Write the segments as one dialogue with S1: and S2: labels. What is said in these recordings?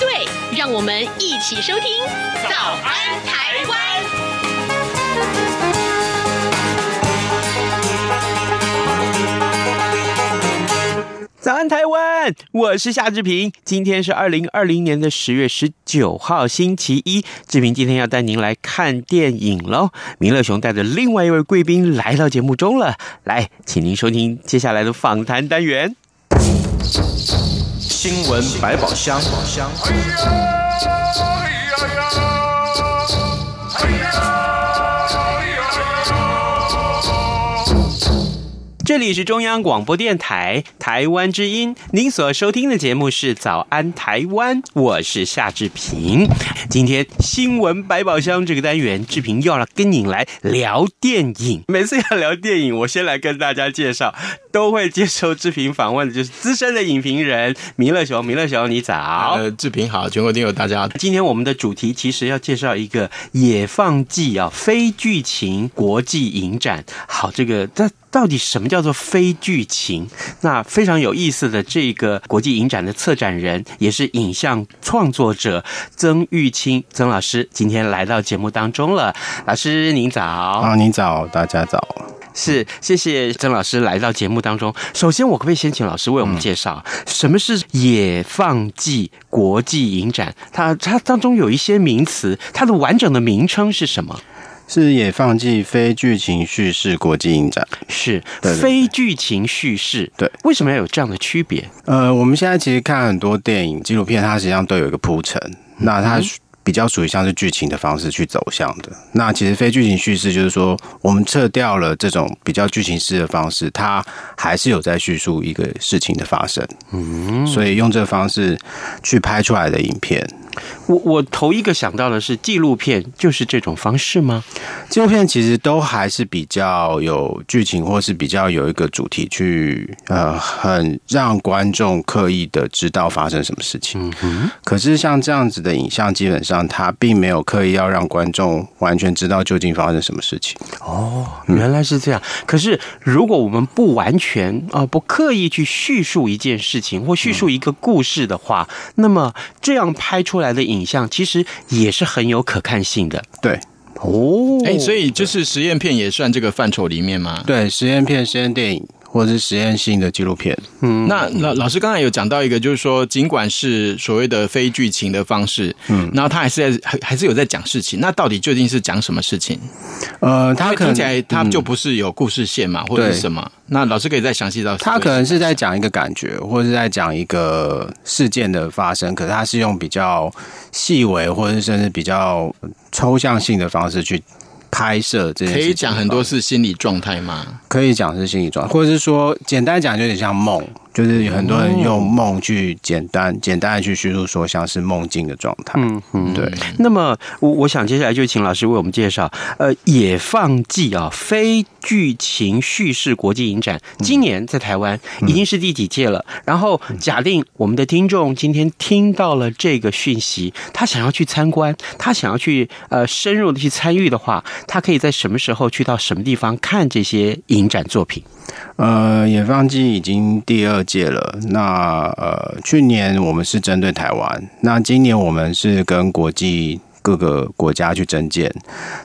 S1: 对，让我们一起收听《早安台湾》。
S2: 早安，台湾！我是夏志平。今天是二零二零年的十月十九号，星期一。志平今天要带您来看电影喽。明乐熊带着另外一位贵宾来到节目中了。来，请您收听接下来的访谈单元。
S3: 新闻百宝箱。
S2: 这里是中央广播电台台湾之音，您所收听的节目是《早安台湾》，我是夏志平。今天新闻百宝箱这个单元，志平又要跟你来聊电影。每次要聊电影，我先来跟大家介绍，都会接受志平访问的就是资深的影评人弥勒熊。弥勒熊，你早。
S4: 呃，志平好，全国听友大家好。
S2: 今天我们的主题其实要介绍一个《野放记》啊，非剧情国际影展。好，这个这。到底什么叫做非剧情？那非常有意思的这个国际影展的策展人，也是影像创作者曾玉清曾老师，今天来到节目当中了。老师您早
S4: 啊，您早，大家早。
S2: 是，谢谢曾老师来到节目当中。首先，我可不可以先请老师为我们介绍什么是野放季国际影展？它它当中有一些名词，它的完整的名称是什么？
S4: 是也放弃非剧情叙事国际影展，
S2: 是非剧情叙事。对，为什么要有这样的区别？
S4: 呃，我们现在其实看很多电影、纪录片，它实际上都有一个铺陈，那它比较属于像是剧情的方式去走向的。那其实非剧情叙事就是说，我们撤掉了这种比较剧情式的方式，它还是有在叙述一个事情的发生。嗯，所以用这个方式去拍出来的影片。
S2: 我我头一个想到的是纪录片，就是这种方式吗？
S4: 纪录片其实都还是比较有剧情，或是比较有一个主题去呃，很让观众刻意的知道发生什么事情。嗯哼。可是像这样子的影像，基本上它并没有刻意要让观众完全知道究竟发生什么事情。
S2: 哦，原来是这样。可是如果我们不完全啊、呃，不刻意去叙述一件事情或叙述一个故事的话，那么这样拍出来。的影像其实也是很有可看性的，
S4: 对
S2: 哦，
S4: 哎，所以就是实验片也算这个范畴里面吗？对，实验片、实验电影。或者是实验性的纪录片。嗯，那老老师刚才有讲到一个，就是说，尽管是所谓的非剧情的方式，嗯，然后他还是在还还是有在讲事情。那到底究竟是讲什么事情？呃，他可能听起来他就不是有故事线嘛，嗯、或者是什么？那老师可以再详细到，他可能是在讲一个感觉，或者是在讲一个事件的发生，可是他是用比较细微，或者是甚至比较抽象性的方式去。拍摄这些可以讲很多是心理状态吗？可以讲是心理状态，或者是说简单讲就有点像梦。就是有很多人用梦去简单、哦、简单的去叙述说，像是梦境的状态。嗯嗯，对。
S2: 那么我我想接下来就请老师为我们介绍，呃，野放记啊，非剧情叙事国际影展，今年在台湾已经是第几届了？嗯、然后假定我们的听众今天听到了这个讯息，他想要去参观，他想要去呃深入的去参与的话，他可以在什么时候去到什么地方看这些影展作品？
S4: 呃，野放记已经第二届了。那呃，去年我们是针对台湾，那今年我们是跟国际各个国家去征建。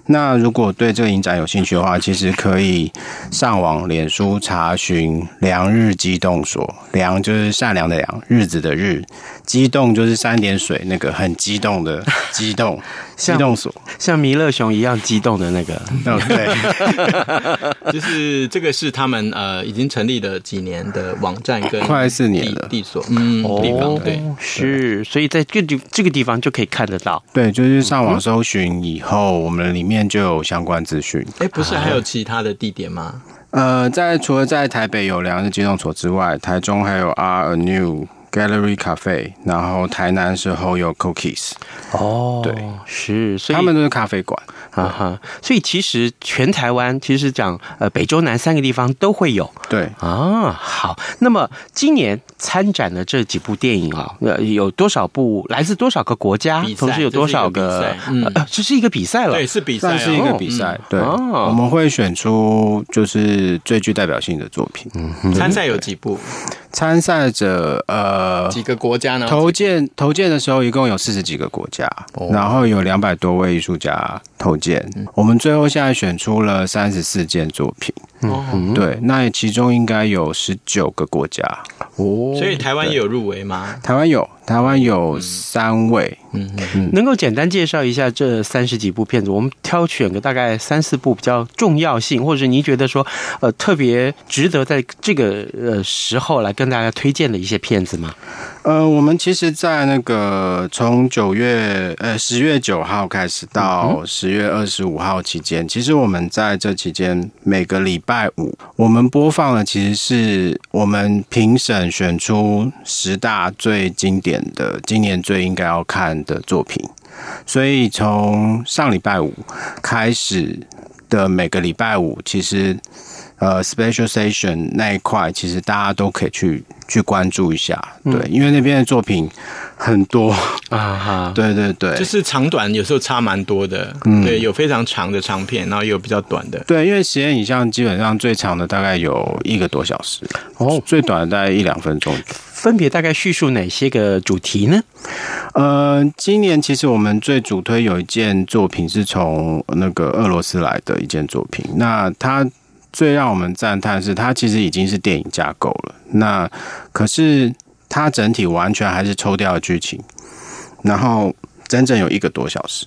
S4: 那如果对这个影展有兴趣的话，其实可以上网脸书查询“良日机动所”，良就是善良的良，日子的日，机动就是三点水那个很激动的激动。激动所
S2: 像弥勒熊一样激动的那个，
S4: 哦，对，就是这个是他们呃已经成立了几年的网站跟快四年了。地所，嗯，地方对。
S2: 是，所以在这个地这个地方就可以看得到，
S4: 对，就是上网搜寻以后，我们里面就有相关资讯。哎，不是还有其他的地点吗？呃，在除了在台北有两日激动所之外，台中还有 ART anew。Gallery Cafe，然后台南的时候有 Cookies。
S2: 哦，对，是，所以
S4: 他们都是咖啡馆。
S2: 啊哈，所以其实全台湾其实讲呃北中南三个地方都会有。
S4: 对
S2: 啊，好，那么今年参展的这几部电影啊，呃，有多少部来自多少个国家？同时有多少个？嗯，这是一个比赛了，
S5: 对，是比赛，
S4: 算是一个比赛。对，我们会选出就是最具代表性的作品。
S5: 嗯，参赛有几部？
S4: 参赛者呃
S5: 几个国家呢？
S4: 投件投件的时候一共有四十几个国家，然后有两百多位艺术家投件，我们最后现在选出了三十四件作品。嗯，对，那其中应该有十九个国家。
S5: 哦，所以台湾也有入围吗？
S4: 台湾有，台湾有三位。
S2: 嗯。嗯，能够简单介绍一下这三十几部片子，我们挑选个大概三四部比较重要性，或者是您觉得说呃特别值得在这个呃时候来跟大家推荐的一些片子吗？
S4: 呃，我们其实，在那个从九月呃十月九号开始到十月二十五号期间，其实我们在这期间每个礼拜五，我们播放的其实是我们评审选出十大最经典的、今年最应该要看的作品。所以从上礼拜五开始的每个礼拜五，其实。呃，Special Station 那一块，其实大家都可以去去关注一下，对，嗯、因为那边的作品很多。啊哈，对对对，
S5: 就是长短有时候差蛮多的，嗯，对，有非常长的长片，然后也有比较短的，
S4: 对，因为实验影像基本上最长的大概有一个多小时，哦，最短的大概一两分钟，
S2: 分别大概叙述哪些个主题呢？
S4: 呃，今年其实我们最主推有一件作品是从那个俄罗斯来的一件作品，那它。最让我们赞叹是，它其实已经是电影架构了。那可是它整体完全还是抽掉了剧情，然后整整有一个多小时。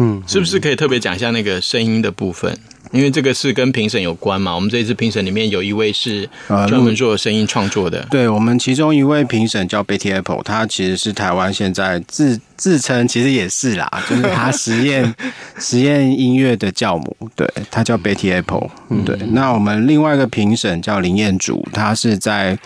S5: 嗯，是不是可以特别讲一下那个声音的部分？因为这个是跟评审有关嘛，我们这一次评审里面有一位是专门做声音创作的。
S4: 呃、对，我们其中一位评审叫 Betty Apple，他其实是台湾现在自自称其实也是啦，就是他实验 实验音乐的教母。对，他叫 Betty Apple。对，那我们另外一个评审叫林彦祖，他是在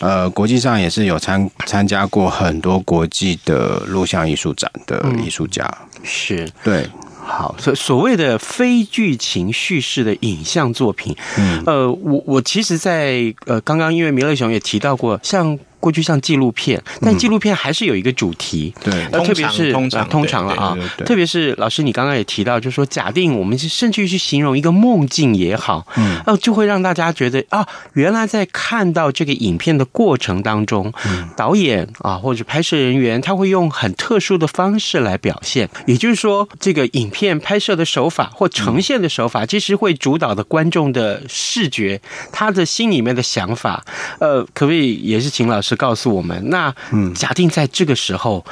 S4: 呃国际上也是有参参加过很多国际的录像艺术展的艺术家。
S2: 嗯、是
S4: 对。
S2: 好，所所谓的非剧情叙事的影像作品，嗯，呃，我我其实在呃刚刚因为米勒熊也提到过，像。过去像纪录片，但纪录片还是有一个主题，
S4: 对，
S2: 呃，特别是通常通常了啊，特别是老师你刚刚也提到，就是说假定我们甚至于去形容一个梦境也好，嗯，呃，就会让大家觉得啊，原来在看到这个影片的过程当中，导演啊或者拍摄人员他会用很特殊的方式来表现，也就是说，这个影片拍摄的手法或呈现的手法，其实会主导的观众的视觉，他的心里面的想法，呃，可不可以也是请老师？是告诉我们，那假定在这个时候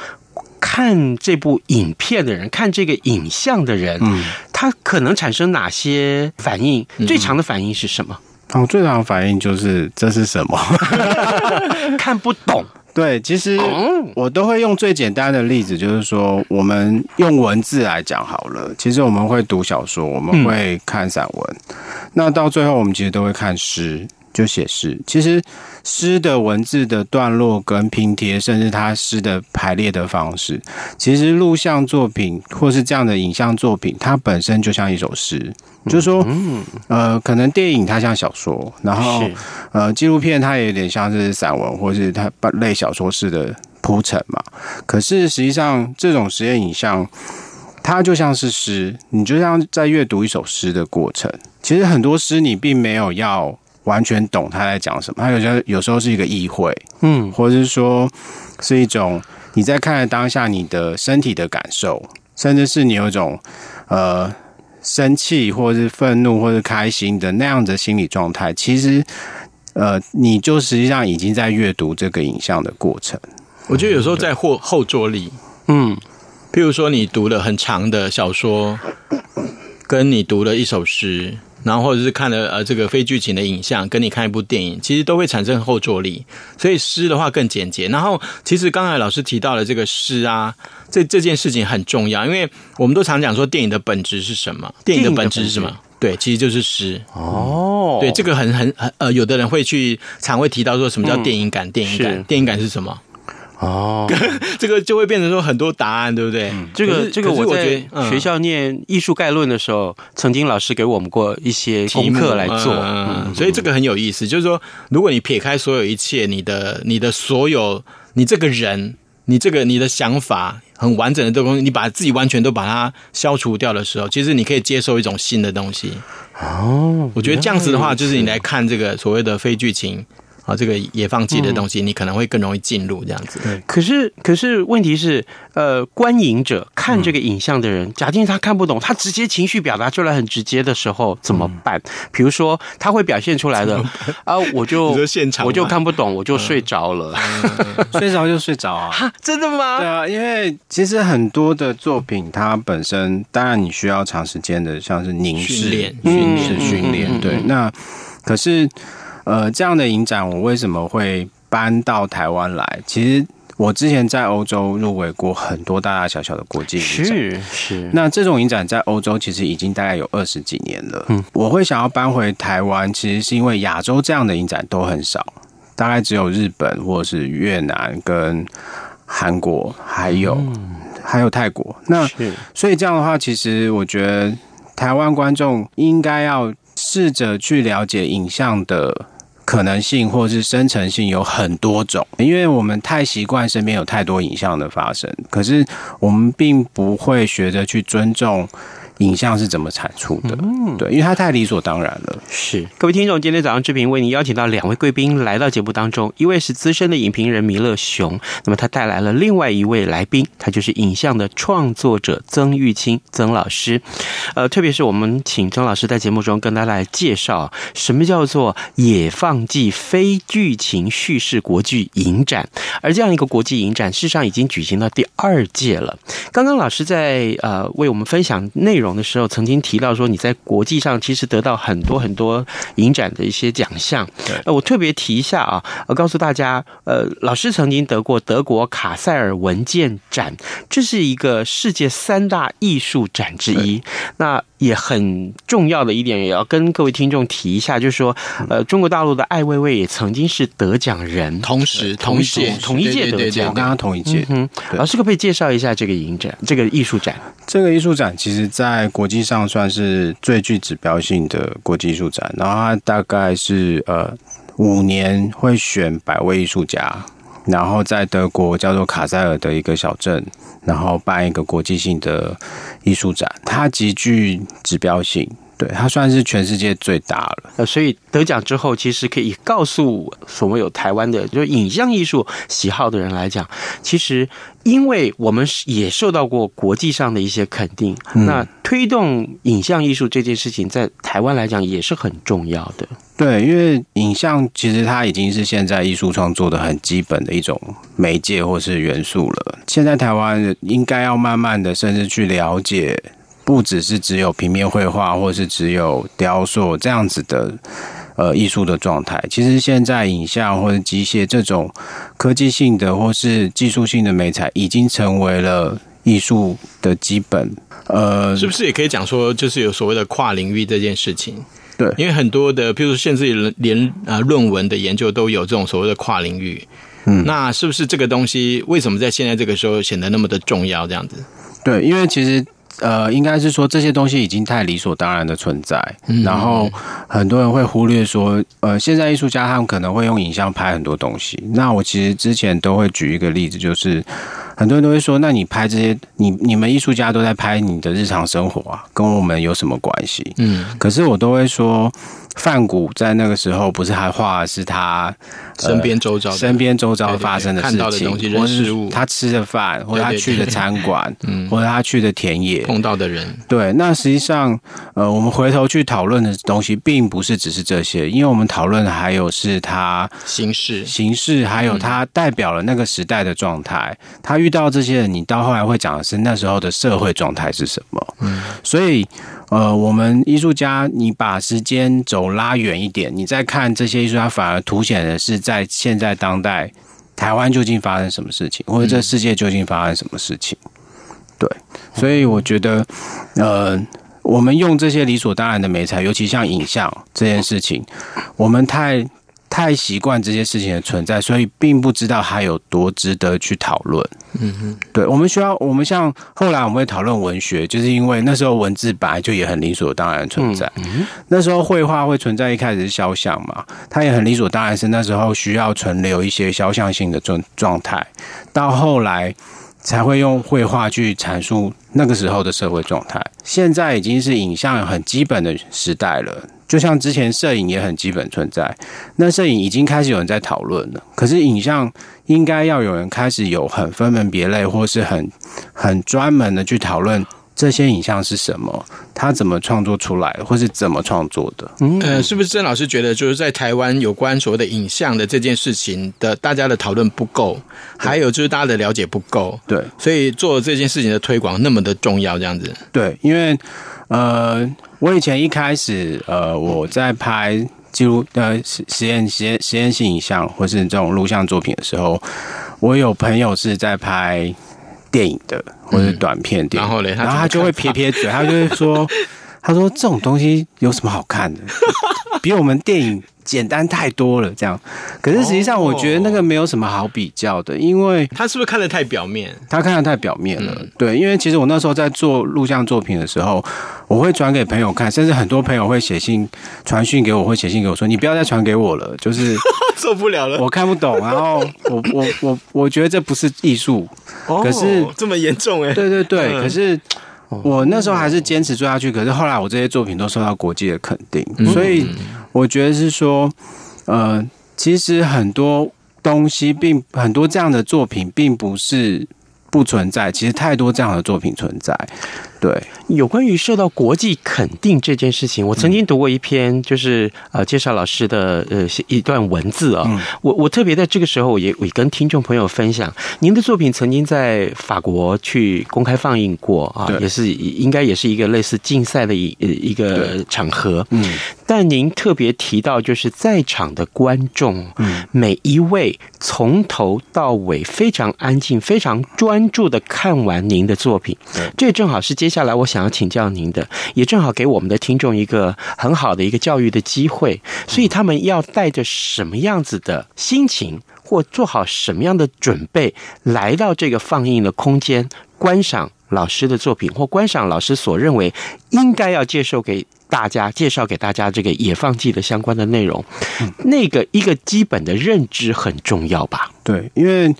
S2: 看这部影片的人，看这个影像的人，嗯，他可能产生哪些反应？最常的反应是什么？
S4: 哦，最常的反应就是这是什么？
S2: 看不懂。
S4: 对，其实我都会用最简单的例子，就是说，我们用文字来讲好了。其实我们会读小说，我们会看散文，那到最后我们其实都会看诗。就写诗，其实诗的文字的段落跟拼贴，甚至它诗的排列的方式，其实录像作品或是这样的影像作品，它本身就像一首诗。就是说，呃，可能电影它像小说，然后呃，纪录片它也有点像是散文，或是它类小说式的铺陈嘛。可是实际上，这种实验影像，它就像是诗，你就像在阅读一首诗的过程。其实很多诗你并没有要。完全懂他在讲什么，他有时候有时候是一个意会，嗯，或者是说是一种你在看的当下你的身体的感受，甚至是你有一种呃生气或者是愤怒或者开心的那样的心理状态，其实呃你就实际上已经在阅读这个影像的过程。
S5: 我觉得有时候在后后座力，嗯，譬如说你读了很长的小说，跟你读了一首诗。然后或者是看了呃这个非剧情的影像，跟你看一部电影，其实都会产生后坐力。所以诗的话更简洁。然后其实刚才老师提到了这个诗啊，这这件事情很重要，因为我们都常讲说电影的本质是什么？电影的本质是什么？对，其实就是诗。哦，对，这个很很很呃，有的人会去常会提到说什么叫电影感？电影感，电影感是什么？
S2: 哦，
S5: 这个就会变成说很多答案，对不对？
S2: 这个这个我在学校念艺术概论的时候，曾经老师给我们过一些功课来做，
S5: 嗯，所以这个很有意思。就是说，如果你撇开所有一切，你的你的所有，你这个人，你这个你的想法很完整的这个东西，你把自己完全都把它消除掉的时候，其实你可以接受一种新的东西。
S2: 哦，
S5: 我觉得这样子的话，就是你来看这个所谓的非剧情。啊，这个野放机的东西，你可能会更容易进入这样子。
S2: 对，可是可是问题是，呃，观影者看这个影像的人，嗯、假定他看不懂，他直接情绪表达出来很直接的时候怎么办？嗯、比如说，他会表现出来的啊，我就
S5: 现场我
S2: 就看不懂，我就睡着了，
S4: 嗯、睡着就睡着啊？
S2: 真的吗？
S4: 对啊，因为其实很多的作品，它本身当然你需要长时间的，像是凝视、训练、训练、训练。对，那可是。呃，这样的影展我为什么会搬到台湾来？其实我之前在欧洲入围过很多大大小小的国际影展，
S2: 是是。
S4: 那这种影展在欧洲其实已经大概有二十几年了。嗯，我会想要搬回台湾，其实是因为亚洲这样的影展都很少，大概只有日本或者是越南跟韩国，还有、嗯、还有泰国。那所以这样的话，其实我觉得台湾观众应该要试着去了解影像的。可能性或是生成性有很多种，因为我们太习惯身边有太多影像的发生，可是我们并不会学着去尊重。影像是怎么产出的？嗯，对，因为它太理所当然了。
S2: 是，各位听众，今天早上志平为您邀请到两位贵宾来到节目当中，一位是资深的影评人弥勒熊，那么他带来了另外一位来宾，他就是影像的创作者曾玉清曾老师。呃，特别是我们请曾老师在节目中跟大家来介绍什么叫做野放记非剧情叙事国际影展，而这样一个国际影展，事实上已经举行到第二届了。刚刚老师在呃为我们分享内容。的时候曾经提到说，你在国际上其实得到很多很多影展的一些奖项。呃，我特别提一下啊，我告诉大家，呃，老师曾经得过德国卡塞尔文件展，这是一个世界三大艺术展之一。那也很重要的一点，也要跟各位听众提一下，就是说，呃，中国大陆的艾未未也曾经是得奖人，
S5: 同时同一届
S4: 同一届得奖，我跟他同一届。
S2: 嗯，老师可不可以介绍一下这个影展，这个艺术展？
S4: 这个艺术展其实，在国际上算是最具指标性的国际艺术展，然后它大概是呃五年会选百位艺术家。然后在德国叫做卡塞尔的一个小镇，然后办一个国际性的艺术展，它极具指标性，对，它算是全世界最大了。
S2: 呃，所以得奖之后，其实可以告诉所有台湾的就是影像艺术喜好的人来讲，其实因为我们也受到过国际上的一些肯定，嗯、那推动影像艺术这件事情在台湾来讲也是很重要的。
S4: 对，因为影像其实它已经是现在艺术创作的很基本的一种媒介或是元素了。现在台湾应该要慢慢的，甚至去了解，不只是只有平面绘画，或是只有雕塑这样子的呃艺术的状态。其实现在影像或者机械这种科技性的或是技术性的美材，已经成为了艺术的基本。呃，
S5: 是不是也可以讲说，就是有所谓的跨领域这件事情？
S4: 对，
S5: 因为很多的，譬如说，甚至连啊论文的研究都有这种所谓的跨领域，嗯，那是不是这个东西为什么在现在这个时候显得那么的重要？这样子？
S4: 对，因为其实呃，应该是说这些东西已经太理所当然的存在，嗯，然后很多人会忽略说，呃，现在艺术家他们可能会用影像拍很多东西。那我其实之前都会举一个例子，就是。很多人都会说，那你拍这些，你你们艺术家都在拍你的日常生活啊，跟我们有什么关系？嗯，可是我都会说。范谷在那个时候不是还画的是他
S5: 身边周遭、
S4: 身边周遭发生的事情，
S5: 对对对，看到的东西、人事物，
S4: 他吃的饭，或者他去的餐馆，嗯，或者他去的田野
S5: 碰到的人。
S4: 对，那实际上，呃，我们回头去讨论的东西，并不是只是这些，因为我们讨论的还有是他
S5: 形式、
S4: 形式，还有他代表了那个时代的状态。他遇到这些人，你到后来会讲的是那时候的社会状态是什么？嗯，所以。呃，我们艺术家，你把时间走拉远一点，你再看这些艺术家，反而凸显的是在现在当代台湾究竟发生什么事情，或者这世界究竟发生什么事情。对，所以我觉得，呃，我们用这些理所当然的媒材，尤其像影像这件事情，我们太太习惯这些事情的存在，所以并不知道它有多值得去讨论。嗯哼，对，我们需要，我们像后来我们会讨论文学，就是因为那时候文字本来就也很理所当然存在。那时候绘画会存在，一开始是肖像嘛，它也很理所当然是那时候需要存留一些肖像性的状状态，到后来才会用绘画去阐述那个时候的社会状态。现在已经是影像很基本的时代了。就像之前摄影也很基本存在，那摄影已经开始有人在讨论了。可是影像应该要有人开始有很分门别类，或是很很专门的去讨论这些影像是什么，它怎么创作出来，或是怎么创作的。
S5: 嗯，呃，是不是郑老师觉得就是在台湾有关所谓的影像的这件事情的大家的讨论不够，还有就是大家的了解不够，
S4: 对，
S5: 所以做这件事情的推广那么的重要，这样子。
S4: 对，因为。呃，我以前一开始，呃，我在拍记录呃实实验实验实验性影像或是这种录像作品的时候，我有朋友是在拍电影的或者短片电影，
S5: 嗯、然后嘞，
S4: 然后他就会撇撇嘴，他就会说，他说这种东西有什么好看的，比我们电影。简单太多了，这样。可是实际上，我觉得那个没有什么好比较的，因为
S5: 他是不是看得太表面？
S4: 他看得太表面了。对，因为其实我那时候在做录像作品的时候，我会转给朋友看，甚至很多朋友会写信传讯给我，会写信给我说：“你不要再传给我了，就是
S5: 受不了了，
S4: 我看不懂。”然后我我我我觉得这不是艺术，可是
S5: 这么严重哎？
S4: 对对对，可是我那时候还是坚持做下去。可是后来我这些作品都受到国际的肯定，所以。我觉得是说，呃，其实很多东西并很多这样的作品并不是不存在，其实太多这样的作品存在。对，
S2: 有关于受到国际肯定这件事情，我曾经读过一篇，就是呃介绍老师的呃一段文字啊、哦。嗯、我我特别在这个时候也也跟听众朋友分享，您的作品曾经在法国去公开放映过啊，也是应该也是一个类似竞赛的一一个场合。嗯。但您特别提到，就是在场的观众，嗯，每一位从头到尾非常安静、非常专注的看完您的作品，对这正好是接下来我想要请教您的，也正好给我们的听众一个很好的一个教育的机会。所以他们要带着什么样子的心情，或做好什么样的准备，来到这个放映的空间观赏老师的作品，或观赏老师所认为应该要介绍给。大家介绍给大家这个野放记的相关的内容，嗯、那个一个基本的认知很重要吧？
S4: 对，因为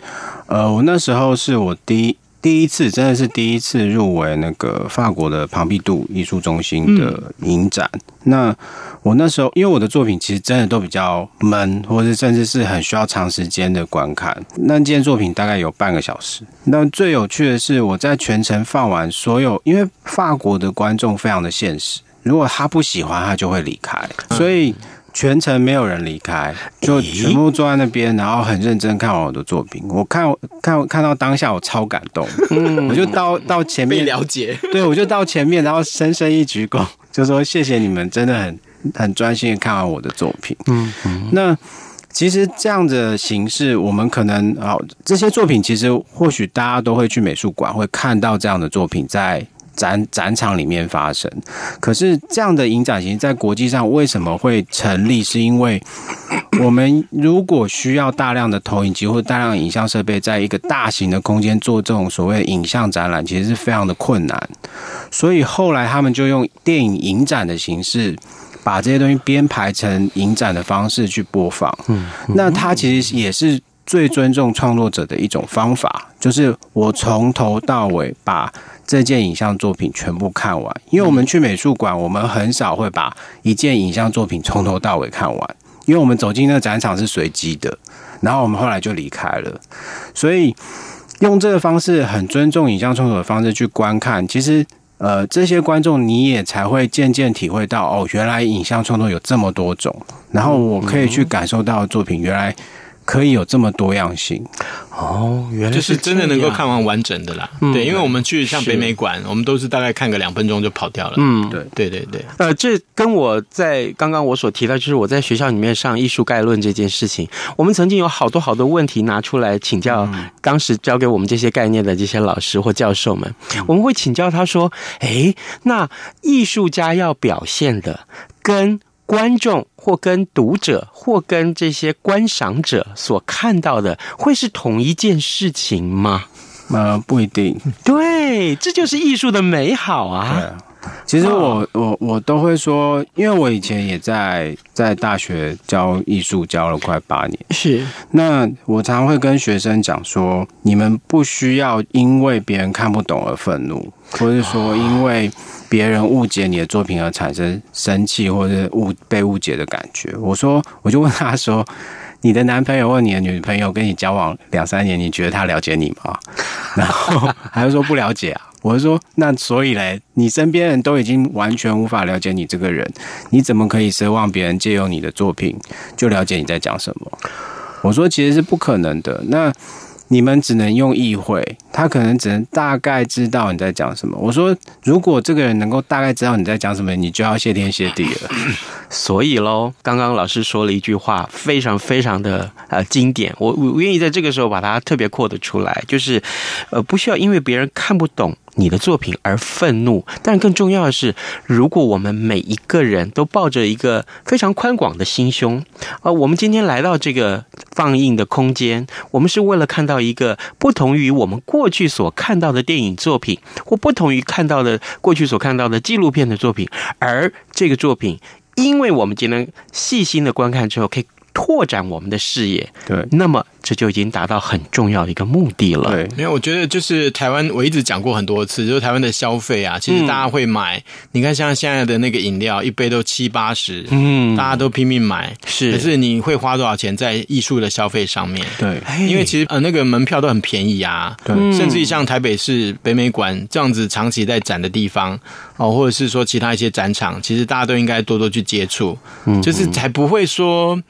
S4: 呃，我那时候是我第一第一次，真的是第一次入围那个法国的庞毕度艺术中心的影展。嗯、那我那时候，因为我的作品其实真的都比较闷，或者甚至是很需要长时间的观看。那件作品大概有半个小时。那最有趣的是，我在全程放完所有，因为法国的观众非常的现实。如果他不喜欢，他就会离开，所以全程没有人离开，就全部坐在那边，然后很认真看完我的作品。我看看看到当下，我超感动，我就到到前面
S5: 了解，
S4: 对，我就到前面，然后深深一鞠躬，就说谢谢你们，真的很很专心的看完我的作品。嗯，那其实这样的形式，我们可能啊，这些作品其实或许大家都会去美术馆会看到这样的作品在。展展场里面发生，可是这样的影展型在国际上为什么会成立？是因为我们如果需要大量的投影机或大量影像设备，在一个大型的空间做这种所谓影像展览，其实是非常的困难。所以后来他们就用电影影展的形式，把这些东西编排成影展的方式去播放。嗯，那它其实也是最尊重创作者的一种方法，就是我从头到尾把。这件影像作品全部看完，因为我们去美术馆，我们很少会把一件影像作品从头到尾看完，因为我们走进那个展场是随机的，然后我们后来就离开了。所以用这个方式，很尊重影像创作的方式去观看，其实呃，这些观众你也才会渐渐体会到，哦，原来影像创作有这么多种，然后我可以去感受到作品原来。可以有这么多样性
S2: 哦，原来
S5: 是，就是真的能够看完完整的啦。嗯、对，因为我们去像北美馆，我们都是大概看个两分钟就跑掉了。嗯，对，对，对，对。
S2: 呃，这跟我在刚刚我所提到，就是我在学校里面上艺术概论这件事情，我们曾经有好多好多问题拿出来请教当时教给我们这些概念的这些老师或教授们，我们会请教他说：“诶，那艺术家要表现的跟。”观众或跟读者或跟这些观赏者所看到的会是同一件事情吗？
S4: 呃，不一定。
S2: 对，这就是艺术的美好啊。
S4: 其实我我我都会说，因为我以前也在在大学教艺术，教了快八年。
S2: 是，
S4: 那我常常会跟学生讲说，你们不需要因为别人看不懂而愤怒，或是说因为别人误解你的作品而产生生气或者误被误解的感觉。我说，我就问他说，你的男朋友或你的女朋友跟你交往两三年，你觉得他了解你吗？然后还是说不了解啊？我是说，那所以嘞，你身边人都已经完全无法了解你这个人，你怎么可以奢望别人借用你的作品就了解你在讲什么？我说，其实是不可能的。那。你们只能用意会，他可能只能大概知道你在讲什么。我说，如果这个人能够大概知道你在讲什么，你就要谢天谢地了。
S2: 所以喽，刚刚老师说了一句话，非常非常的呃经典，我我愿意在这个时候把它特别扩的出来，就是呃不需要因为别人看不懂你的作品而愤怒，但更重要的是，如果我们每一个人都抱着一个非常宽广的心胸，呃，我们今天来到这个放映的空间，我们是为了看到一个不同于我们过去所看到的电影作品，或不同于看到的过去所看到的纪录片的作品，而这个作品，因为我们今天细心的观看之后，可以拓展我们的视野。
S4: 对，
S2: 那么。这就已经达到很重要的一个目的了。
S5: 对，没有，我觉得就是台湾，我一直讲过很多次，就是台湾的消费啊，其实大家会买。嗯、你看，像现在的那个饮料，一杯都七八十，嗯，大家都拼命买。是，可是你会花多少钱在艺术的消费上面？
S4: 对，
S5: 因为其实呃，那个门票都很便宜啊。对，甚至于像台北市北美馆这样子长期在展的地方哦，或者是说其他一些展场，其实大家都应该多多去接触，嗯，就是才不会说。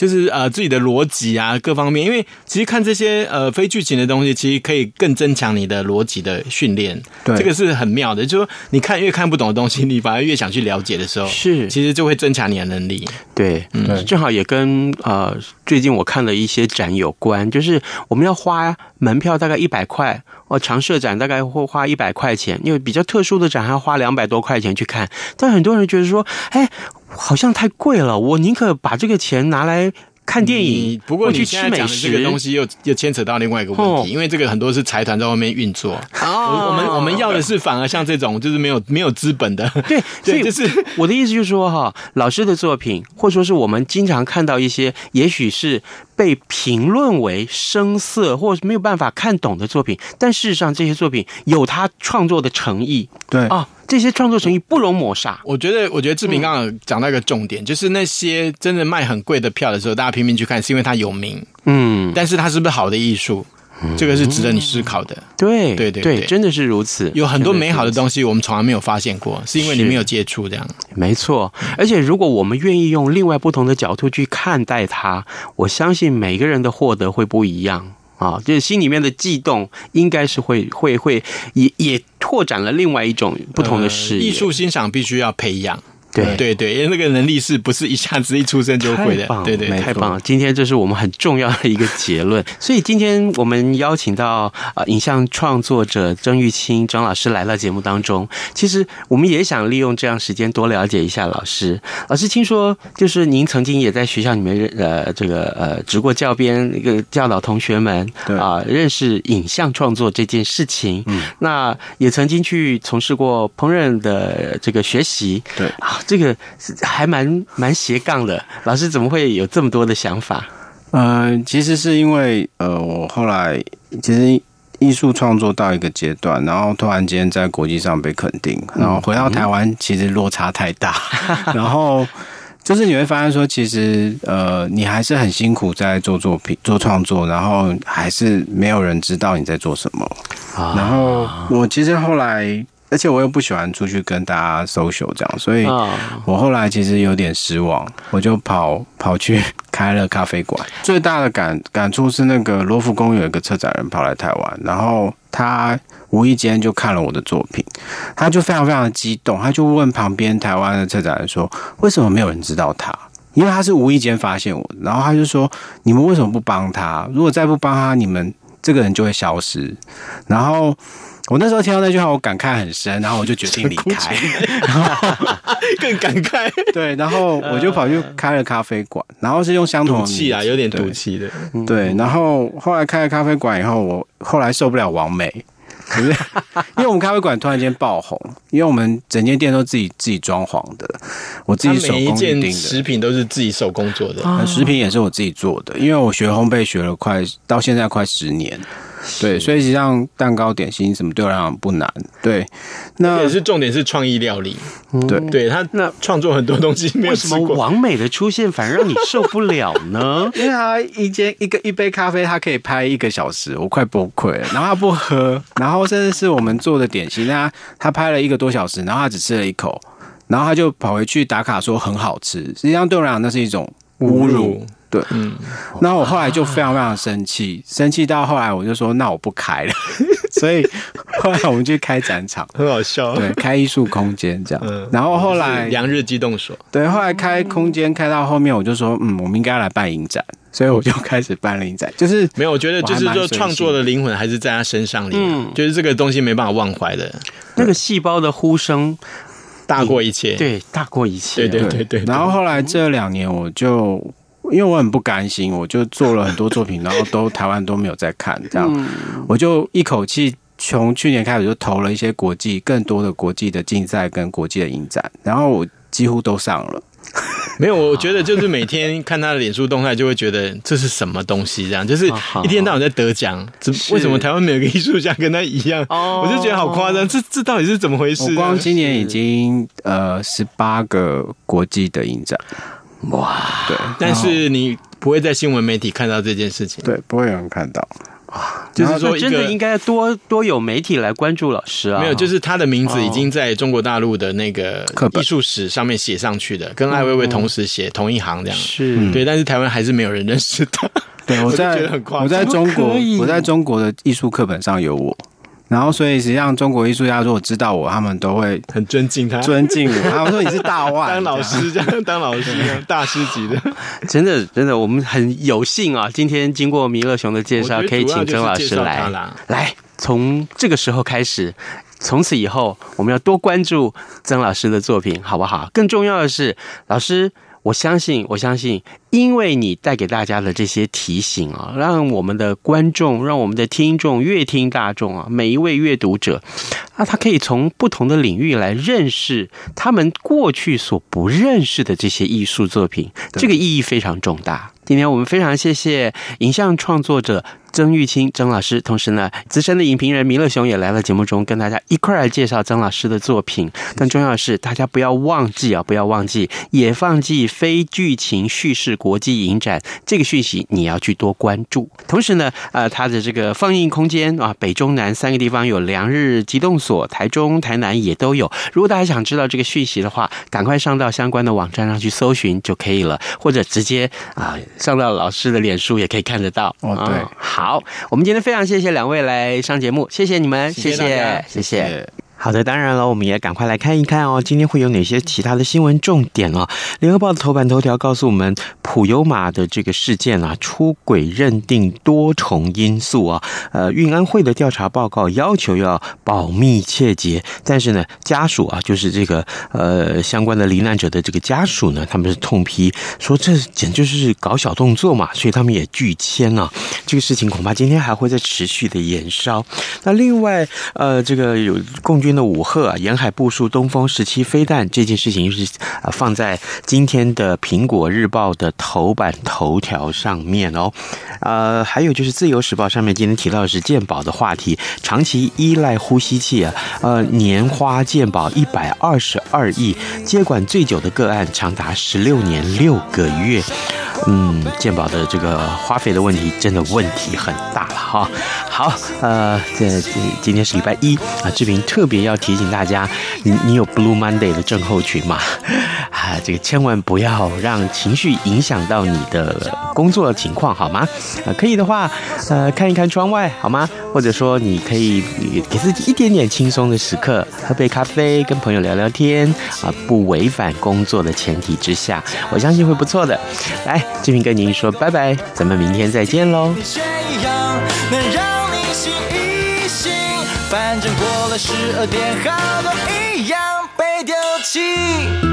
S5: 就是呃自己的逻辑啊，各方面，因为其实看这些呃非剧情的东西，其实可以更增强你的逻辑的训练。对，这个是很妙的。就是说你看越看不懂的东西，你反而越想去了解的时候，是其实就会增强你的能力。
S2: 对，嗯，正好也跟呃最近我看了一些展有关，就是我们要花门票大概一百块，哦，常设展大概会花一百块钱，因为比较特殊的展还要花两百多块钱去看。但很多人觉得说，哎。好像太贵了，我宁可把这个钱拿来看电影。
S5: 不过你现在讲的这个东西又又牵扯到另外一个问题，因为这个很多是财团在外面运作。哦，我们我们要的是反而像这种就是没有没有资本的。
S2: 对，所以就是我的意思就是说哈，老师的作品，或者说是我们经常看到一些，也许是被评论为生涩或是没有办法看懂的作品，但事实上这些作品有他创作的诚意。
S4: 对啊。
S2: 这些创作诚意不容抹杀。
S5: 我觉得，我觉得志平刚刚讲到一个重点，嗯、就是那些真的卖很贵的票的时候，大家拼命去看，是因为它有名。嗯，但是它是不是好的艺术？嗯、这个是值得你思考的。
S2: 对，
S5: 对，对，对，
S2: 对，真的是如此。
S5: 有很多美好的东西，我们从来没有发现过，是因为你没有接触这样。
S2: 没错，而且如果我们愿意用另外不同的角度去看待它，我相信每个人的获得会不一样。啊，就是心里面的悸动，应该是会会会也也拓展了另外一种不同的视野。
S5: 艺术欣赏必须要培养。对对对，因为那个能力是不是一下子一出生就会的？对对，
S2: 太棒了！今天这是我们很重要的一个结论。所以今天我们邀请到呃影像创作者曾玉清张老师来到节目当中。其实我们也想利用这样时间多了解一下老师。老师听说就是您曾经也在学校里面呃这个呃执过教鞭，一个教导同学们啊认识影像创作这件事情。嗯，那也曾经去从事过烹饪的这个学习。
S4: 对
S2: 啊。这个是还蛮蛮斜杠的，老师怎么会有这么多的想法？
S4: 呃，其实是因为呃，我后来其实艺术创作到一个阶段，然后突然间在国际上被肯定，然后回到台湾，其实落差太大，嗯、然后就是你会发现说，其实呃，你还是很辛苦在做作品、做创作，然后还是没有人知道你在做什么。啊、然后我其实后来。而且我又不喜欢出去跟大家 social 这样，所以我后来其实有点失望，我就跑跑去开了咖啡馆。最大的感感触是，那个罗浮宫有一个策展人跑来台湾，然后他无意间就看了我的作品，他就非常非常的激动，他就问旁边台湾的策展人说：“为什么没有人知道他？因为他是无意间发现我。”然后他就说：“你们为什么不帮他？如果再不帮他，你们这个人就会消失。”然后。我那时候听到那句话，我感慨很深，然后我就决定离开，然后
S5: 更感慨。
S4: 对，然后我就跑去开了咖啡馆，然后是用相同的
S5: 气啊，有点赌气的。
S4: 对，然后后来开了咖啡馆以后，我后来受不了王美。可是，因为我们咖啡馆突然间爆红，因为我们整间店都自己自己装潢的，我自己手工订的，
S5: 食品都是自己手工做的，
S4: 食品也是我自己做的，因为我学烘焙学了快到现在快十年。对，所以实际上蛋糕、点心什么对我来讲不难。对，那
S5: 也是重点是创意料理。
S4: 对，
S5: 对他那创作很多东西，
S2: 为什么完美的出现反而让你受不了呢？
S4: 因为他一间一个一杯咖啡，他可以拍一个小时，我快崩溃了。然后他不喝，然后甚至是我们做的点心，他他拍了一个多小时，然后他只吃了一口，然后他就跑回去打卡说很好吃。实际上对我来讲，那是一种侮辱。对，嗯，那我后来就非常非常生气，生气到后来我就说，那我不开了。所以后来我们就开展场，
S5: 很好笑。
S4: 对，开艺术空间这样。嗯，然后后来
S5: 阳日机动所，
S4: 对，后来开空间开到后面，我就说，嗯，我们应该来办影展，所以我就开始办了影展。就是
S5: 没有，我觉得就是说创作的灵魂还是在他身上里，嗯，就是这个东西没办法忘怀的，
S2: 那个细胞的呼声
S5: 大过一切，
S2: 对，大过一切，
S5: 对对对对。
S4: 然后后来这两年我就。因为我很不甘心，我就做了很多作品，然后都台湾都没有在看，这样，我就一口气从去年开始就投了一些国际更多的国际的竞赛跟国际的影展，然后我几乎都上了。
S5: 没有，我觉得就是每天看他的脸书动态，就会觉得这是什么东西，这样就是一天到晚在得奖，怎为什么台湾没有个艺术家跟他一样？我就觉得好夸张，这这到底是怎么回事？
S4: 我光今年已经呃十八个国际的影展。
S5: 哇，对，但是你不会在新闻媒体看到这件事情，
S4: 对，不会有人看到。
S2: 哇，就是说，真的应该多多有媒体来关注老师啊。
S5: 没有，就是他的名字已经在中国大陆的那个艺术史上面写上去的，跟艾薇薇同时写同一行这样。
S2: 是
S5: 对，但是台湾还是没有人认识他。
S4: 对，我在 我在中国，我在中国的艺术课本上有我。然后，所以实际上，中国艺术家如果知道我，他们都会
S5: 很尊敬他，
S4: 尊敬我。他们说你是大腕，
S5: 当老师这样，当老师这样，大师级的。
S2: 真的，真的，我们很有幸啊！今天经过弥勒熊的介绍，可以请曾老师来。来，从这个时候开始，从此以后，我们要多关注曾老师的作品，好不好？更重要的是，老师。我相信，我相信，因为你带给大家的这些提醒啊，让我们的观众，让我们的听众、阅听大众啊，每一位阅读者啊，他可以从不同的领域来认识他们过去所不认识的这些艺术作品，这个意义非常重大。今天我们非常谢谢影像创作者。曾玉清曾老师，同时呢，资深的影评人弥勒熊也来了节目中，跟大家一块儿来介绍曾老师的作品。更重要的是，大家不要忘记啊，不要忘记，也放弃非剧情叙事国际影展这个讯息，你要去多关注。同时呢，呃，他的这个放映空间啊，北中南三个地方有良日机动所，台中、台南也都有。如果大家想知道这个讯息的话，赶快上到相关的网站上去搜寻就可以了，或者直接啊上到老师的脸书也可以看得到。
S4: 哦，对。
S2: 好，我们今天非常谢谢两位来上节目，谢谢你们，谢谢，谢谢。谢谢好的，当然了，我们也赶快来看一看哦，今天会有哪些其他的新闻重点哦？联合报的头版头条告诉我们，普悠玛的这个事件啊，出轨认定多重因素啊，呃，运安会的调查报告要求要保密切结，但是呢，家属啊，就是这个呃相关的罹难者的这个家属呢，他们是痛批说这简直就是搞小动作嘛，所以他们也拒签啊，这个事情恐怕今天还会再持续的延烧。那另外，呃，这个有共军。的武赫沿海部署东风十七飞弹这件事情，是啊放在今天的《苹果日报》的头版头条上面哦。呃，还有就是《自由时报》上面今天提到的是鉴宝的话题，长期依赖呼吸器啊，呃，年花鉴宝一百二十二亿，接管最久的个案长达十六年六个月。嗯，健保的这个花费的问题，真的问题很大了哈。好，呃，这今天是礼拜一啊，志平特别要提醒大家，你你有 Blue Monday 的症候群吗？啊，这个千万不要让情绪影响到你的工作情况，好吗？啊，可以的话，呃，看一看窗外，好吗？或者说，你可以给自己一点点轻松的时刻，喝杯咖啡，跟朋友聊聊天，啊，不违反工作的前提之下，我相信会不错的。来。志平跟您说拜拜，咱们明天再见喽。
S3: 反正过了十二点，好多一样被丢弃。